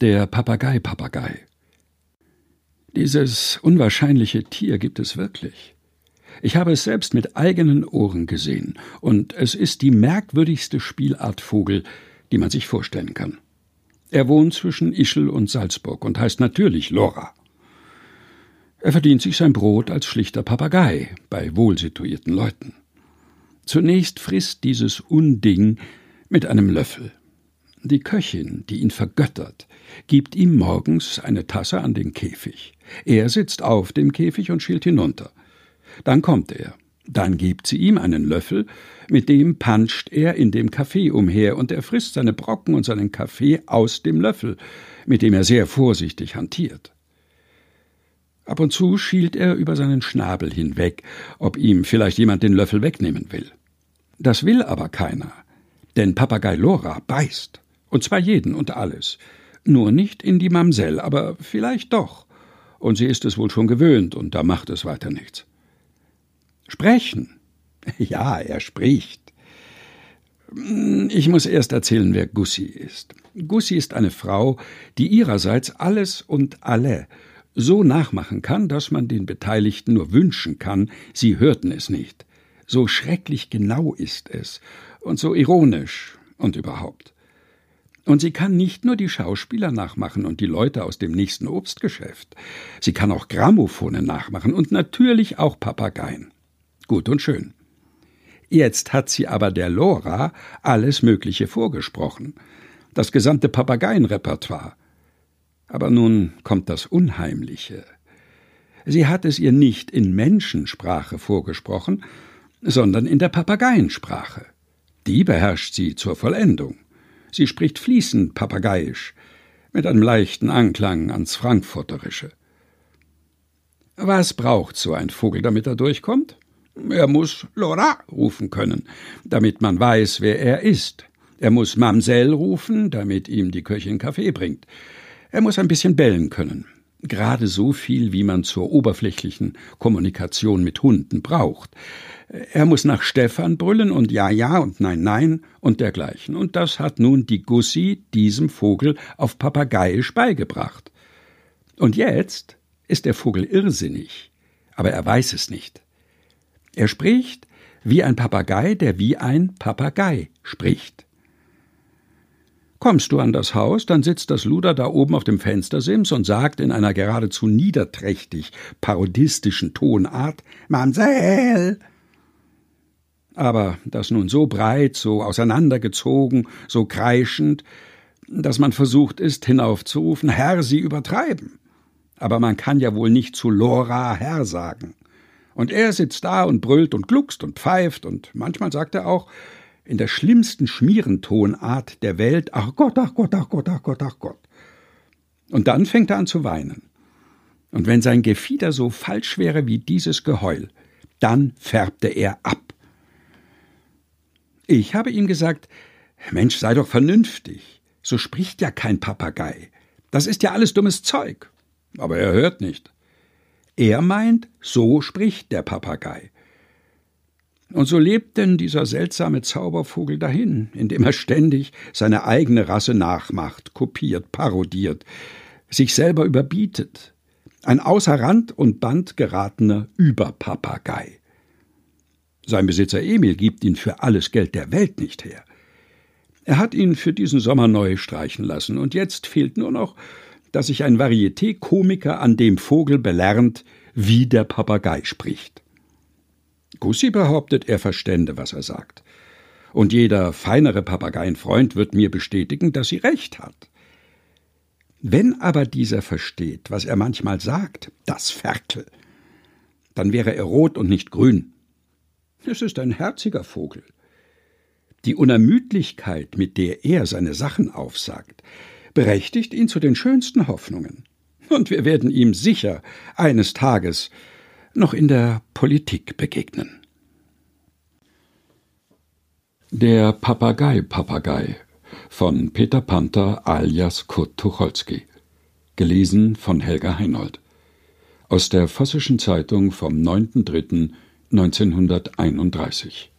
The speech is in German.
Der Papagei-Papagei. Dieses unwahrscheinliche Tier gibt es wirklich. Ich habe es selbst mit eigenen Ohren gesehen, und es ist die merkwürdigste Spielart Vogel, die man sich vorstellen kann. Er wohnt zwischen Ischl und Salzburg und heißt natürlich Lora. Er verdient sich sein Brot als schlichter Papagei bei wohlsituierten Leuten. Zunächst frisst dieses Unding mit einem Löffel. Die Köchin, die ihn vergöttert, gibt ihm morgens eine Tasse an den Käfig. Er sitzt auf dem Käfig und schielt hinunter. Dann kommt er. Dann gibt sie ihm einen Löffel, mit dem panscht er in dem Kaffee umher, und er frisst seine Brocken und seinen Kaffee aus dem Löffel, mit dem er sehr vorsichtig hantiert. Ab und zu schielt er über seinen Schnabel hinweg, ob ihm vielleicht jemand den Löffel wegnehmen will. Das will aber keiner, denn Papagei Lora beißt, und zwar jeden und alles, nur nicht in die Mamsell, aber vielleicht doch, und sie ist es wohl schon gewöhnt, und da macht es weiter nichts. Sprechen. Ja, er spricht. Ich muss erst erzählen, wer Gussi ist. Gussi ist eine Frau, die ihrerseits alles und alle so nachmachen kann, dass man den Beteiligten nur wünschen kann, sie hörten es nicht. So schrecklich genau ist es und so ironisch und überhaupt. Und sie kann nicht nur die Schauspieler nachmachen und die Leute aus dem nächsten Obstgeschäft. Sie kann auch Grammophone nachmachen und natürlich auch Papageien. Gut und schön. Jetzt hat sie aber der Lora alles Mögliche vorgesprochen. Das gesamte Papageienrepertoire. Aber nun kommt das Unheimliche. Sie hat es ihr nicht in Menschensprache vorgesprochen, sondern in der Papageiensprache. Die beherrscht sie zur Vollendung. Sie spricht fließend Papageiisch, mit einem leichten Anklang ans Frankfurterische. Was braucht so ein Vogel, damit er durchkommt? Er muss Lora rufen können, damit man weiß, wer er ist. Er muss Mamsell rufen, damit ihm die Köchin Kaffee bringt. Er muss ein bisschen bellen können. Gerade so viel, wie man zur oberflächlichen Kommunikation mit Hunden braucht. Er muss nach Stefan brüllen und Ja, ja und Nein, Nein und dergleichen. Und das hat nun die Gussi diesem Vogel auf Papageiisch beigebracht. Und jetzt ist der Vogel irrsinnig, aber er weiß es nicht. Er spricht wie ein Papagei, der wie ein Papagei spricht. Kommst du an das Haus, dann sitzt das Luder da oben auf dem Fenstersims und sagt in einer geradezu niederträchtig parodistischen Tonart Mamsell. Aber das nun so breit, so auseinandergezogen, so kreischend, dass man versucht ist, hinaufzurufen, Herr, Sie übertreiben. Aber man kann ja wohl nicht zu Lora Herr sagen. Und er sitzt da und brüllt und gluckst und pfeift und manchmal sagt er auch, in der schlimmsten Schmierentonart der Welt, ach Gott, ach Gott, ach Gott, ach Gott, ach Gott. Und dann fängt er an zu weinen. Und wenn sein Gefieder so falsch wäre wie dieses Geheul, dann färbte er ab. Ich habe ihm gesagt, Mensch, sei doch vernünftig. So spricht ja kein Papagei. Das ist ja alles dummes Zeug. Aber er hört nicht. Er meint, so spricht der Papagei. Und so lebt denn dieser seltsame Zaubervogel dahin, indem er ständig seine eigene Rasse nachmacht, kopiert, parodiert, sich selber überbietet. Ein außer Rand und Band geratener Überpapagei. Sein Besitzer Emil gibt ihn für alles Geld der Welt nicht her. Er hat ihn für diesen Sommer neu streichen lassen, und jetzt fehlt nur noch, dass sich ein Varieté-Komiker an dem Vogel belernt, wie der Papagei spricht. Gussi behauptet, er verstände, was er sagt. Und jeder feinere Papageienfreund wird mir bestätigen, dass sie recht hat. Wenn aber dieser versteht, was er manchmal sagt, das Ferkel, dann wäre er rot und nicht grün. Es ist ein herziger Vogel. Die Unermüdlichkeit, mit der er seine Sachen aufsagt, berechtigt ihn zu den schönsten Hoffnungen. Und wir werden ihm sicher eines Tages noch in der Politik begegnen. Der Papagei-Papagei von Peter Panther alias Kurt Tucholsky. Gelesen von Helga Heinold. Aus der Vossischen Zeitung vom 9.3.1931.